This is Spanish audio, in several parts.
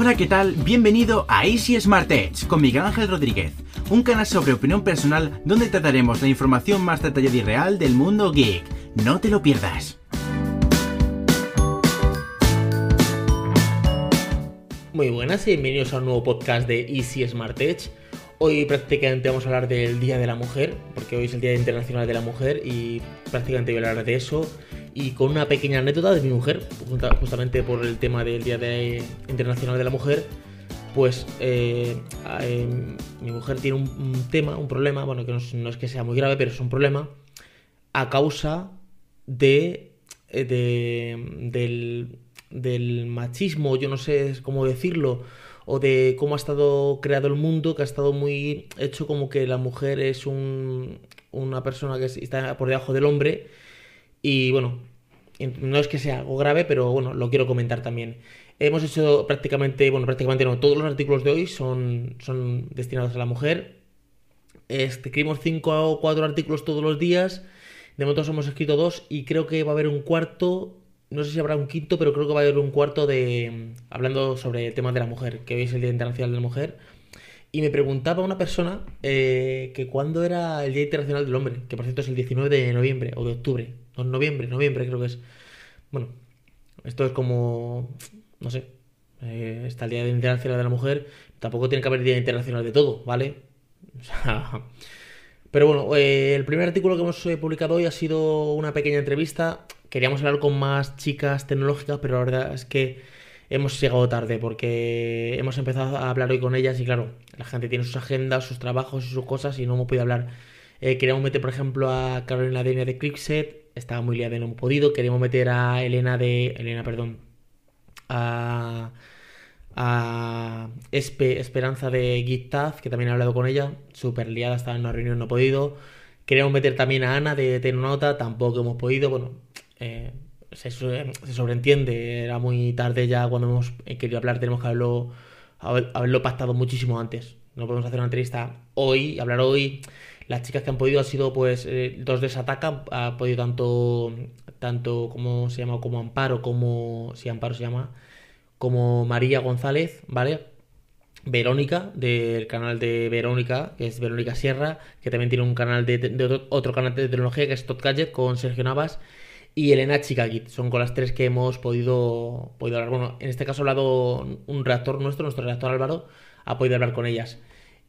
Hola, ¿qué tal? Bienvenido a Easy Smart Edge con Miguel Ángel Rodríguez, un canal sobre opinión personal donde trataremos la información más detallada y real del mundo geek. No te lo pierdas. Muy buenas y bienvenidos a un nuevo podcast de Easy Smart Edge. Hoy prácticamente vamos a hablar del Día de la Mujer, porque hoy es el Día Internacional de la Mujer y prácticamente voy a hablar de eso. Y con una pequeña anécdota de mi mujer, justamente por el tema del Día Internacional de la Mujer, pues eh, eh, mi mujer tiene un, tema, un problema, bueno, que no es, que sea muy grave, pero es un problema a causa de, eh, de del, del machismo, yo no sé cómo decirlo, o de cómo ha estado creado el mundo, que ha estado muy hecho como que la mujer es un, una persona que está por debajo del hombre. Y bueno, no es que sea algo grave, pero bueno, lo quiero comentar también. Hemos hecho prácticamente, bueno, prácticamente no, todos los artículos de hoy son, son destinados a la mujer. Escribimos cinco o cuatro artículos todos los días. De momento hemos escrito dos y creo que va a haber un cuarto. No sé si habrá un quinto, pero creo que va a haber un cuarto de hablando sobre el tema de la mujer, que hoy es el Día Internacional de la Mujer. Y me preguntaba una persona eh, que cuándo era el Día Internacional del Hombre, que por cierto es el 19 de noviembre o de octubre. No, noviembre, noviembre creo que es. Bueno, esto es como. No sé. Eh, está el Día Internacional de la Mujer. Tampoco tiene que haber Día Internacional de todo, ¿vale? O sea. Pero bueno, eh, el primer artículo que hemos publicado hoy ha sido una pequeña entrevista. Queríamos hablar con más chicas tecnológicas, pero la verdad es que hemos llegado tarde porque hemos empezado a hablar hoy con ellas y claro, la gente tiene sus agendas, sus trabajos y sus cosas y no hemos podido hablar. Eh, queríamos meter, por ejemplo, a Carolina Denia de Clickset, estaba muy liada y no hemos podido. Queríamos meter a Elena de. Elena, perdón. A. A Esperanza de GitTaz, que también he hablado con ella, súper liada, estaba en una reunión, no he podido. Queríamos meter también a Ana de Tenonota, tampoco hemos podido. Bueno, eh, se, sobreentiende, era muy tarde ya cuando hemos querido hablar, tenemos que haberlo, haberlo pactado muchísimo antes. No podemos hacer una entrevista hoy, hablar hoy. Las chicas que han podido han sido, pues, eh, dos de Sataka, ha podido tanto, tanto, como se llama? Como Amparo, como, si Amparo se llama, como María González, ¿vale? Verónica, del canal de Verónica, que es Verónica Sierra, que también tiene un canal de, otro, canal de tecnología que es Tot Gadget con Sergio Navas y Elena Chicagit. Son con las tres que hemos podido, podido hablar. Bueno, en este caso ha hablado un redactor nuestro, nuestro redactor Álvaro, ha podido hablar con ellas.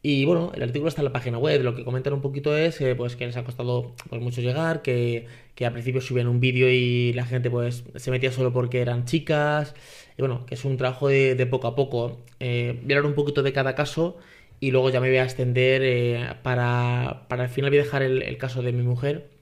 Y bueno, el artículo está en la página web. Lo que comentan un poquito es eh, pues que les ha costado pues, mucho llegar, que, que al principio subían un vídeo y la gente pues se metía solo porque eran chicas. Y bueno, que es un trabajo de, poco a poco. Eh, voy a hablar un poquito de cada caso y luego ya me voy a extender eh, para, para al final voy a dejar el caso de mi mujer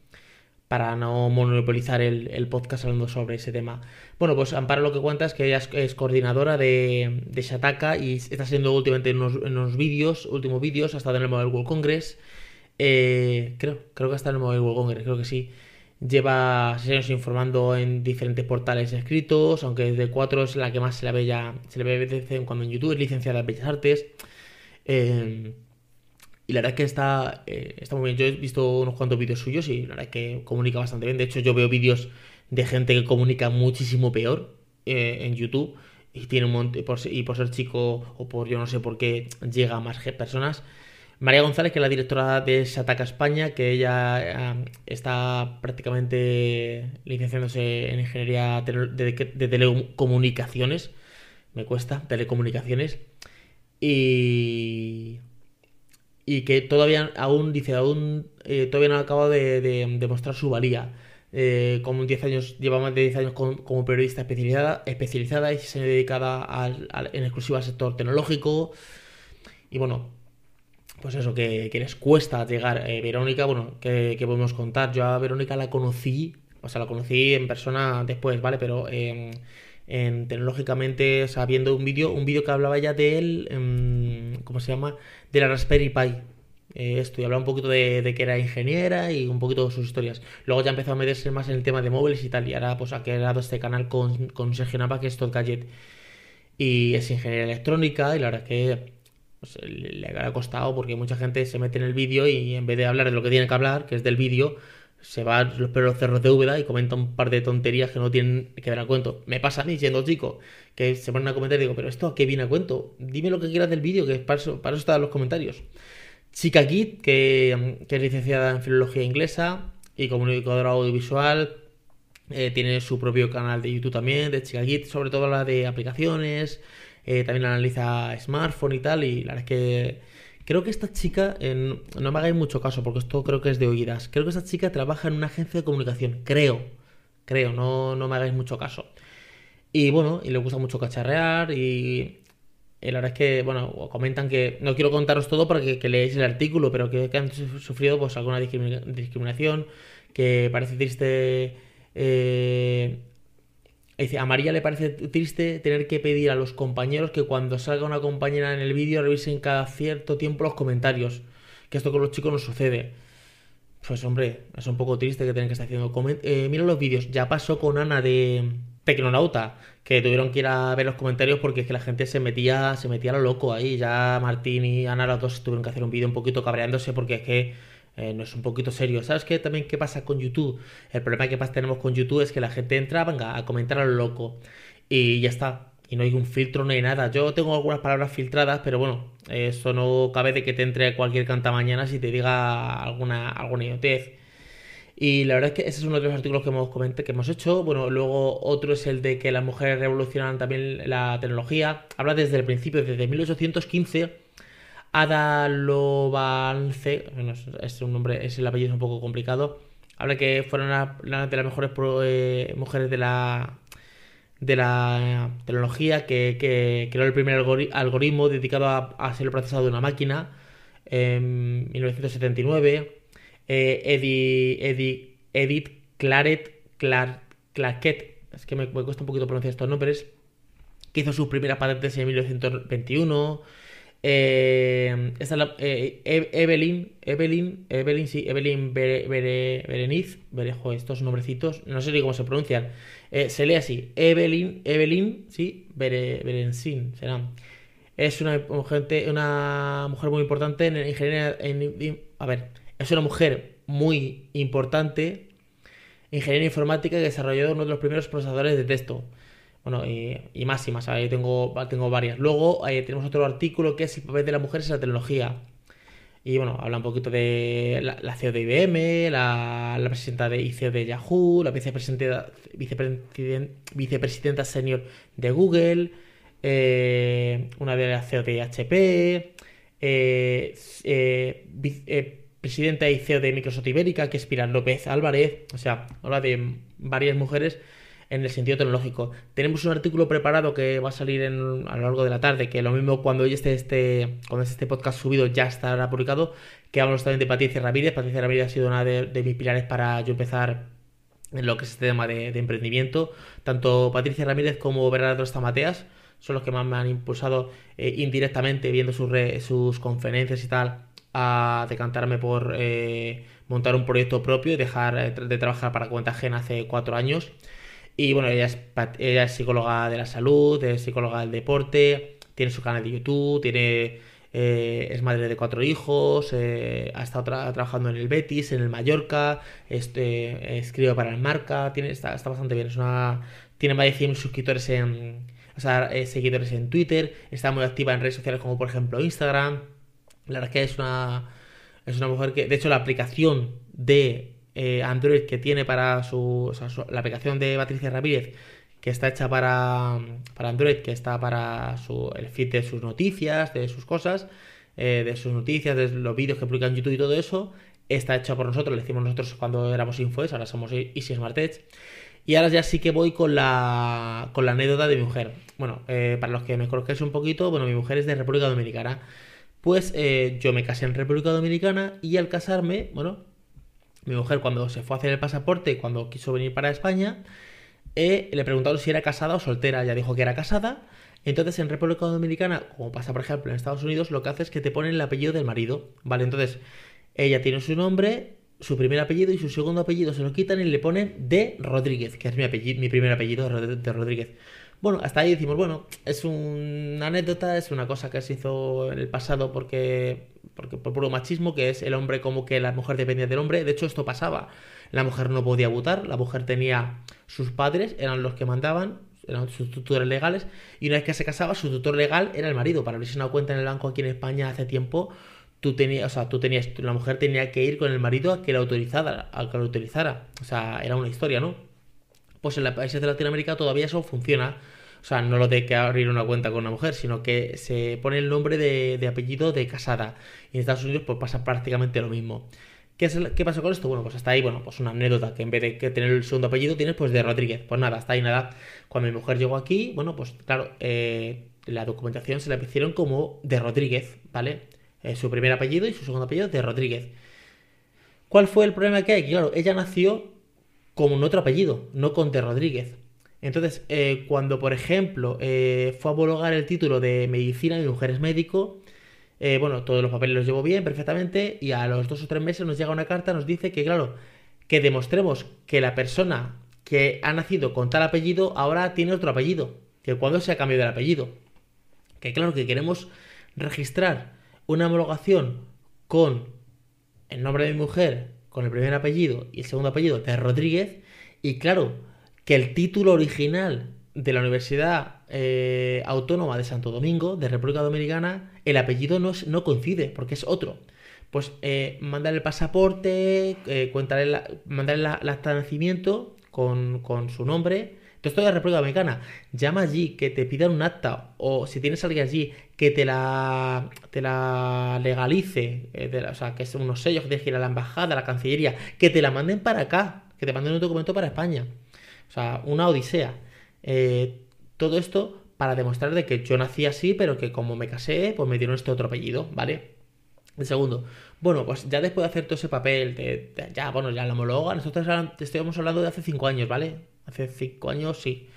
para no monopolizar el, podcast hablando sobre ese tema. Bueno, pues Amparo lo que cuenta es que ella es, coordinadora de, de, Shataka y está haciendo últimamente en unos, vídeos, últimos vídeos, ha estado en el Mobile World Congress. Eh, creo, creo que está en el Mobile World Congress, creo que sí. Lleva años informando en diferentes portales escritos, aunque de cuatro es la que más se la ve ya, se le ve de cuando en YouTube, es licenciada en Bellas Artes. Eh, y la verdad es que está, eh, está muy bien. Yo he visto unos cuantos vídeos suyos y la verdad es que comunica bastante bien. De hecho, yo veo vídeos de gente que comunica muchísimo peor eh, en YouTube. Y tiene un monte, por, y por ser chico o por yo no sé por qué llega a más personas. María González, que es la directora de Sataka España, que ella está prácticamente licenciándose en ingeniería de telecomunicaciones. Me cuesta, telecomunicaciones. Y y que todavía aún dice aún eh, todavía no ha acabado de, demostrar su valía. Eh, como 10 años lleva más de 10 años como, periodista especializada especializada y se dedicada al, en exclusiva al sector tecnológico. Y bueno pues eso que, les cuesta llegar. Eh, Verónica bueno que, podemos contar yo a Verónica la conocí o sea la conocí en persona después vale pero en, tecnológicamente sabiendo un vídeo un vídeo que hablaba ya de él em, cómo se llama de la Raspberry Pi. Eh, esto y hablaba un poquito de, que era ingeniera y un poquito de sus historias. Luego ya empezó a meterse más en el tema de móviles y tal. Y ahora pues ha creado este canal con, con Sergio Nava, que es Todd Gadget. Y es ingeniera electrónica y la verdad es que pues, le, ha costado porque mucha gente se mete en el vídeo y en vez de hablar de lo que tiene que hablar, que es del vídeo, se va los pelos cerros de Úbeda y comenta un par de tonterías que no tienen que ver a cuento. Me pasa a mí siendo chico, que se ponen a comentar y digo, pero esto a qué viene a cuento? Dime lo que quieras del vídeo, que para eso, para eso están los comentarios. Chica Kit, que, es licenciada en filología inglesa y comunicadora audiovisual, eh, tiene su propio canal de YouTube también, de Chica Kit, sobre todo la de aplicaciones, eh, también analiza smartphone y tal, y la verdad es que Creo que esta chica, no me hagáis mucho caso porque esto creo que es de oídas, creo que esta chica trabaja en una agencia de comunicación, creo, creo, no, no me hagáis mucho caso. Y bueno, y le gusta mucho cacharrear y, la verdad es que, bueno, comentan que, no quiero contaros todo para que, leáis el artículo, pero que, han sufrido pues alguna discriminación, que parece triste eh, Dice, a María le parece triste tener que pedir a los compañeros que cuando salga una compañera en el vídeo revisen cada cierto tiempo los comentarios. Que esto con los chicos no sucede. Pues hombre, es un poco triste que tengan que estar haciendo. Eh, mira los vídeos, ya pasó con Ana de Tecnonauta, que tuvieron que ir a ver los comentarios porque es que la gente se metía, se metía a lo loco ahí. Ya Martín y Ana los dos tuvieron que hacer un vídeo un poquito cabreándose porque es que eh, no es un poquito serio. ¿Sabes qué también qué pasa con YouTube? El problema que tenemos con YouTube es que la gente entra, venga, a comentar a lo loco. Y ya está. Y no hay un filtro, no hay nada. Yo tengo algunas palabras filtradas, pero bueno, eso no cabe de que te entre cualquier canta mañana si te diga alguna, alguna idiotez. Y la verdad es que ese es uno de los artículos que hemos comentado, que hemos hecho. Bueno, luego otro es el de que las mujeres revolucionan también la tecnología. Habla desde el principio, desde 1815 Ada Lobalce, es un nombre, es el apellido es un poco complicado. Habla que fueron una de las mejores eh, mujeres de la de la tecnología que, creó el primer algoritmo dedicado a, ser el procesado de una máquina en 1979. Eh, Edith Claret Clarket, es que me, me, cuesta un poquito pronunciar estos nombres, que hizo sus primeras patentes en 1921. Eh, esta la, eh, Evelyn, Evelyn, Evelyn, sí, Evelyn Bereniz, Berejo, estos nombrecitos, no sé ni cómo se pronuncian. Eh, se lee así, Evelyn, Evelyn, sí, Berenzin, será. Es una, gente, una mujer muy importante en ingeniería, en, a ver, es una mujer muy importante, ingeniería informática que desarrolló uno de los primeros procesadores de texto. Bueno, y, más y más, ahí tengo, tengo varias. Luego eh, tenemos otro artículo que es el papel de las mujeres en la tecnología. Y bueno, habla un poquito de la, CEO de IBM, la, presidenta de ICO de Yahoo, la vicepresidenta, vicepresidenta, senior de Google, eh, una de la CEO de HP, eh, presidenta y CEO de Microsoft Ibérica, que es Pilar López Álvarez. O sea, habla de varias mujeres en el sentido tecnológico. Tenemos un artículo preparado que va a salir a lo largo de la tarde, que lo mismo cuando esté este, cuando este podcast subido ya estará publicado, que hablamos también de Patricia Ramírez. Patricia Ramírez ha sido una de, mis pilares para yo empezar en lo que es este tema de, emprendimiento. Tanto Patricia Ramírez como Bernardo Stamateas son los que más me han impulsado eh, indirectamente viendo sus, sus conferencias y tal a decantarme por eh, montar un proyecto propio y dejar eh, de trabajar para cuenta ajena hace cuatro años. Y bueno, ella es, psicóloga de la salud, es psicóloga del deporte, tiene su canal de YouTube, tiene eh, es madre de cuatro hijos, eh, ha estado trabajando en el Betis, en el Mallorca, este, escribe para el Marca, tiene, está, está, bastante bien, es una, tiene más de 100 suscriptores en, o sea, eh, seguidores en Twitter, está muy activa en redes sociales como por ejemplo Instagram, la verdad es que es una, es una mujer que, de hecho la aplicación de eh, Android que tiene para su, la aplicación de Patricia Ramírez que está hecha para, para Android, que está para su, el feed de sus noticias, de sus cosas, eh, de sus noticias, de los vídeos que publica en YouTube y todo eso, está hecho por nosotros, lo decimos nosotros cuando éramos Infoes, ahora somos Easy Smart. Y ahora ya sí que voy con la, con la anécdota de mi mujer. Bueno, eh, para los que me conozcáis un poquito, bueno, mi mujer es de República Dominicana. Pues yo me casé en República Dominicana y al casarme, bueno, mi mujer cuando se fue a hacer el pasaporte, cuando quiso venir para España, eh, le preguntaron si era casada o soltera. Ella dijo que era casada. Entonces en República Dominicana, como pasa por ejemplo en Estados Unidos, lo que hace es que te ponen el apellido del marido. Vale, entonces ella tiene su nombre, su primer apellido y su segundo apellido se lo quitan y le ponen de Rodríguez, que es mi, apellido, mi primer apellido de Rodríguez. Bueno, hasta ahí decimos, bueno, es una anécdota, es una cosa que se hizo en el pasado porque porque por puro machismo, que es el hombre como que la mujer dependía del hombre. De hecho, esto pasaba. La mujer no podía votar, la mujer tenía sus padres, eran los que mandaban, eran sus tutores legales, y una vez que se casaba, su tutor legal era el marido. Para abrirse una cuenta en el banco aquí en España hace tiempo, tú tenías, o sea, tú tenías, la mujer tenía que ir con el marido a que la autorizara, que autorizara. O sea, era una historia, ¿no? Pues en los países de Latinoamérica todavía eso funciona. O sea, no lo de que abrir una cuenta con una mujer, sino que se pone el nombre de, apellido de casada. Y en Estados Unidos pues pasa prácticamente lo mismo. ¿Qué, es ¿Qué pasa con esto? Bueno, pues hasta ahí, bueno, pues una anécdota, que en vez de tener el segundo apellido tienes pues de Rodríguez. Pues nada, hasta ahí nada. Cuando mi mujer llegó aquí, bueno, pues claro, eh, la documentación se la hicieron como de Rodríguez, ¿vale? Eh, su primer apellido y su segundo apellido de Rodríguez. ¿Cuál fue el problema que hay? claro, ella nació como un otro apellido, no con de Rodríguez. Entonces, eh, cuando, por ejemplo, eh, fue a homologar el título de medicina, mi mujer es médico, eh, bueno, todos los papeles los llevo bien, perfectamente, y a los dos o tres meses nos llega una carta, nos dice que, claro, que demostremos que la persona que ha nacido con tal apellido ahora tiene otro apellido, que cuando se ha cambiado el apellido. Que claro, que queremos registrar una homologación con el nombre de mi mujer, con el primer apellido y el segundo apellido de Rodríguez, y claro, que el título original de la Universidad eh, Autónoma de Santo Domingo, de República Dominicana, el apellido no, no coincide, porque es otro. Pues eh, el pasaporte, eh, la, mandarle la, acta de nacimiento con, con su nombre. Entonces, toda la República Dominicana. Llama allí, que te pidan un acta, o si tienes alguien allí, que te la, te la legalice, eh, o sea, que es unos sellos que tienes que ir a la embajada, a la cancillería, que te la manden para acá, que te manden un documento para España. O sea, una odisea. Eh, todo esto para demostrar de que yo nací así, pero que como me casé, pues me dieron este otro apellido, ¿vale? El segundo, bueno, pues ya después de hacer todo ese papel, de, ya, bueno, ya la homologan, nosotros estamos hablando de hace cinco años, ¿vale? Hace cinco años, sí.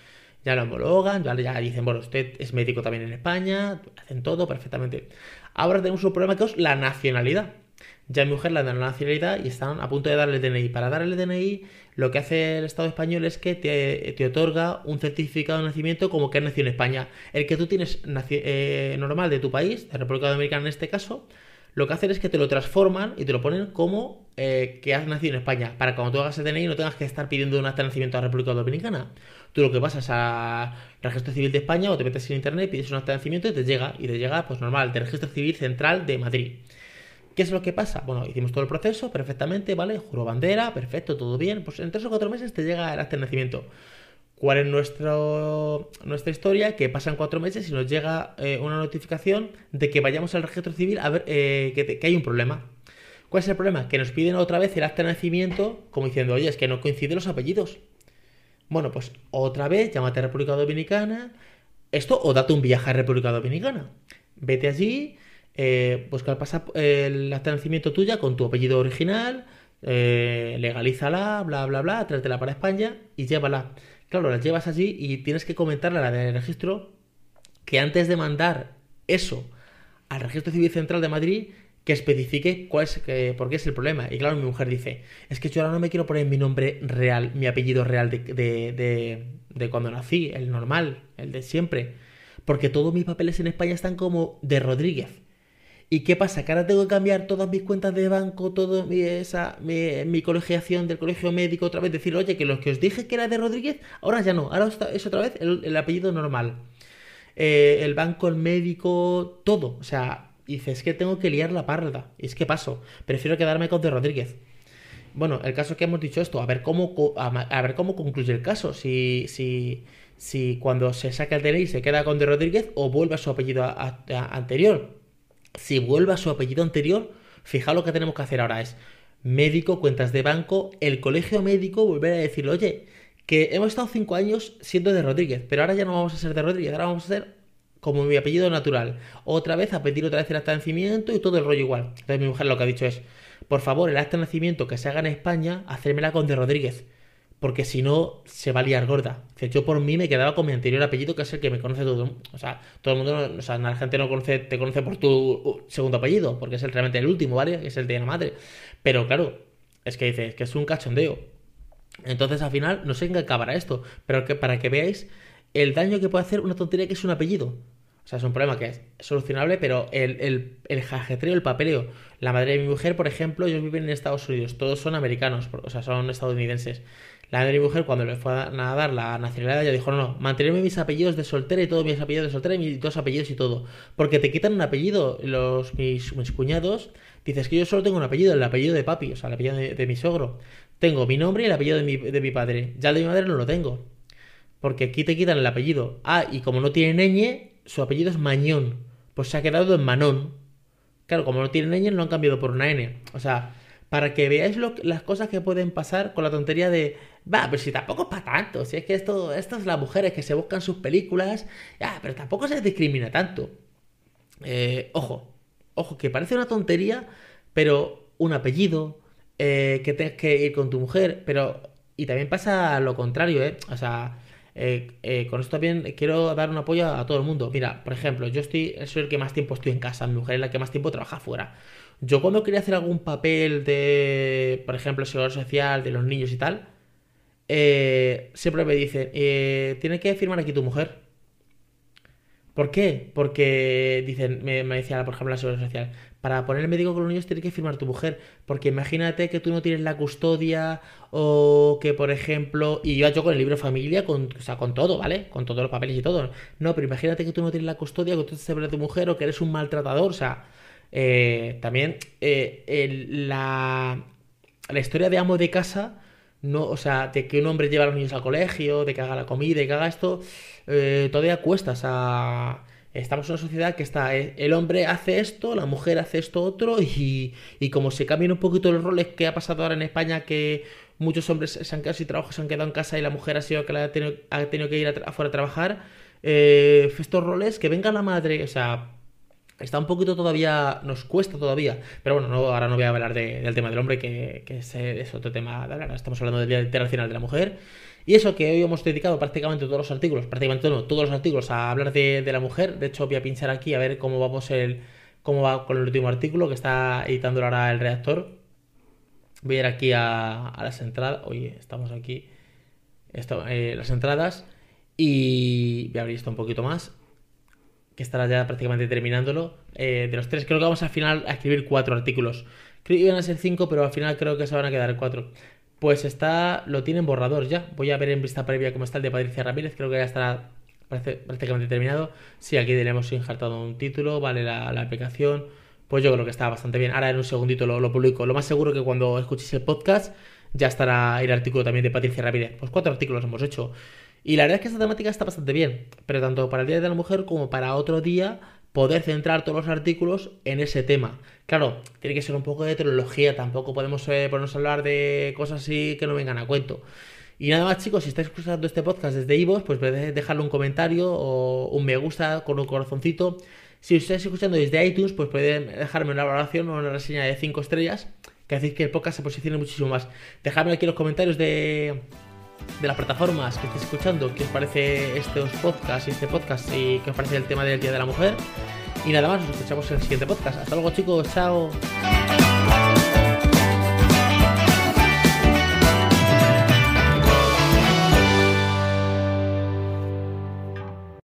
Ya lo homologan, ya, ya dicen, bueno, usted es médico también en España, hacen todo perfectamente. Ahora tenemos un problema que es la nacionalidad ya mi mujer le dan la nacionalidad y están a punto de darle el DNI. Para darle el DNI, lo que hace el Estado español es que te, otorga un certificado de nacimiento como que has nacido en España. El que tú tienes eh, normal de tu país, de República Dominicana en este caso, lo que hacen es que te lo transforman y te lo ponen como eh, que has nacido en España. Para cuando tú hagas el DNI no tengas que estar pidiendo un acta de nacimiento a la República Dominicana. Tú lo que pasas al registro civil de España o te metes en internet, pides un acta de nacimiento y te llega. Y te llega, pues normal, del registro civil central de Madrid. ¿Qué es lo que pasa? Bueno, hicimos todo el proceso perfectamente, ¿vale? Juro bandera, perfecto, todo bien. Pues en tres o cuatro meses te llega el acta de nacimiento. ¿Cuál es nuestro, nuestra historia? Que pasan cuatro meses y nos llega eh, una notificación de que vayamos al registro civil a ver eh, que, hay un problema. ¿Cuál es el problema? Que nos piden otra vez el acta de nacimiento como diciendo, oye, es que no coinciden los apellidos. Bueno, pues otra vez, llámate a República Dominicana. Esto o date un viaje a República Dominicana. Vete allí, eh, busca el, el acta de nacimiento tuya con tu apellido original, eh, legalízala, bla, bla, bla, tráetela para España y llévala. Claro, la llevas allí y tienes que comentarle a la del registro que antes de mandar eso al Registro Civil Central de Madrid, que especifique cuál es, por qué es el problema. Y claro, mi mujer dice, es que yo ahora no me quiero poner mi nombre real, mi apellido real de, de, de cuando nací, el normal, el de siempre. Porque todos mis papeles en España están como de Rodríguez. ¿Y qué pasa? Que ahora tengo que cambiar todas mis cuentas de banco, toda mi, esa, mi, colegiación del colegio médico, otra vez decir, oye, que los que os dije que era de Rodríguez, ahora ya no, ahora es otra vez el, apellido normal. Eh, el banco, el médico, todo. O sea, dices, es que tengo que liar la parda. Y es que paso, prefiero quedarme con de Rodríguez. Bueno, el caso que hemos dicho esto, a ver cómo, a, ver cómo concluye el caso. Si, si, si cuando se saca el DNI se queda con de Rodríguez o vuelve a su apellido anterior si vuelve a su apellido anterior, fijaos lo que tenemos que hacer ahora es médico, cuentas de banco, el colegio médico, volver a decirle, oye, que hemos estado cinco años siendo de Rodríguez, pero ahora ya no vamos a ser de Rodríguez, ahora vamos a ser como mi apellido natural. Otra vez a pedir otra vez el acta de nacimiento y todo el rollo igual. Entonces mi mujer lo que ha dicho es, por favor, el acta de nacimiento que se haga en España, hacérmela con de Rodríguez porque si no se va a liar gorda. yo por mí me quedaba con mi anterior apellido, que es el que me conoce todo. O sea, todo el mundo, o sea, la gente no conoce, te conoce por tu segundo apellido, porque es el, realmente el último, ¿vale? Es el de la madre. Pero claro, es que dices que es un cachondeo. Entonces al final no sé en qué acabará esto, pero que para que veáis el daño que puede hacer una tontería que es un apellido. O sea, es un problema que es solucionable, pero el, el, el jajetreo, el papeleo. La madre de mi mujer, por ejemplo, ellos viven en Estados Unidos, todos son americanos, o sea, son estadounidenses. La mujer, cuando le fue a dar la nacionalidad, ya dijo, no, no, mantenerme mis apellidos de soltera y todos mis apellidos de soltera y mis dos apellidos y todo. Porque te quitan un apellido, los mis, cuñados, dices que yo solo tengo un apellido, el apellido de papi, o sea, el apellido de, de mi sogro. Tengo mi nombre y el apellido de mi, de mi padre. Ya el de mi madre no lo tengo. Porque aquí te quitan el apellido. Ah, y como no tiene ñ, su apellido es Mañón. Pues se ha quedado en Manón. Claro, como no tiene ñ, lo han cambiado por una N. O sea, para que veáis lo, las cosas que pueden pasar con la tontería de. Va, pero si tampoco es para tanto. Si es que esto, estas las mujeres que se buscan sus películas. Ya, pero tampoco se discrimina tanto. Eh, ojo, ojo, que parece una tontería, pero un apellido, eh, que tengas que ir con tu mujer, pero... Y también pasa lo contrario, ¿eh? O sea, eh, eh, con esto también quiero dar un apoyo a, a, todo el mundo. Mira, por ejemplo, yo estoy, soy el que más tiempo estoy en casa, mi mujer es la que más tiempo trabaja fuera. Yo cuando quería hacer algún papel de, por ejemplo, seguridad social, de los niños y tal, eh, siempre me dicen, eh, tiene que firmar aquí tu mujer. ¿Por qué? Porque dicen, me, me, decía, por ejemplo, la seguridad social, para poner el médico con los niños tiene que firmar tu mujer. Porque imagínate que tú no tienes la custodia o que, por ejemplo, y yo yo con el libro de familia, con, o sea, con todo, ¿vale? Con todos los papeles y todo. No, pero imagínate que tú no tienes la custodia, que tú te de tu mujer o que eres un maltratador. O sea, eh, también eh, la, la historia de amo de casa no, o sea, de que un hombre lleva a los niños al colegio, de que haga la comida y que haga esto, eh, todavía cuesta. O sea, estamos en una sociedad que está, eh, el hombre hace esto, la mujer hace esto otro, y, y como se cambian un poquito los roles que ha pasado ahora en España, que muchos hombres se han quedado sin trabajo, se han quedado en casa y la mujer ha sido que la ha tenido, ha tenido que ir afuera a trabajar, eh, estos roles, que venga la madre, o sea está un poquito todavía, nos cuesta todavía, pero bueno, no, ahora no voy a hablar de, del tema del hombre, que, que es, otro tema estamos hablando del Día Internacional de la Mujer, y eso que hoy hemos dedicado prácticamente todos los artículos, prácticamente todos los artículos a hablar de, la mujer, de hecho voy a pinchar aquí a ver cómo vamos el, cómo va con el último artículo que está editando ahora el redactor, voy a ir aquí a, las entradas, oye, estamos aquí, eh, las entradas, y voy a abrir esto un poquito más estará ya prácticamente terminándolo. Eh, de los tres, creo que vamos al final a escribir cuatro artículos. Creo que iban a ser cinco, pero al final creo que se van a quedar cuatro. Pues está, lo tienen borrador ya. Voy a ver en vista previa cómo está el de Patricia Ramírez. Creo que ya estará prácticamente terminado. Sí, aquí le hemos injertado un título, vale la, la, aplicación. Pues yo creo que está bastante bien. Ahora en un segundito lo, lo publico. Lo más seguro que cuando escuchéis el podcast ya estará el artículo también de Patricia Ramírez. Pues cuatro artículos hemos hecho. Y la verdad es que esta temática está bastante bien, pero tanto para el Día de la Mujer como para otro día poder centrar todos los artículos en ese tema. Claro, tiene que ser un poco de tecnología, tampoco podemos eh, ponernos a hablar de cosas así que no vengan a cuento. Y nada más chicos, si estáis escuchando este podcast desde Ivo, pues podéis dejarle un comentario o un me gusta con un corazoncito. Si estáis escuchando desde iTunes, pues podéis dejarme una valoración o una reseña de 5 estrellas, que hacéis que el podcast se posicione muchísimo más. Dejadme aquí en los comentarios de de las plataformas que estéis escuchando, qué os parece estos podcasts y este podcast y qué os parece el tema del Día de la Mujer. Y nada más, nos escuchamos en el siguiente podcast. Hasta luego chicos, chao.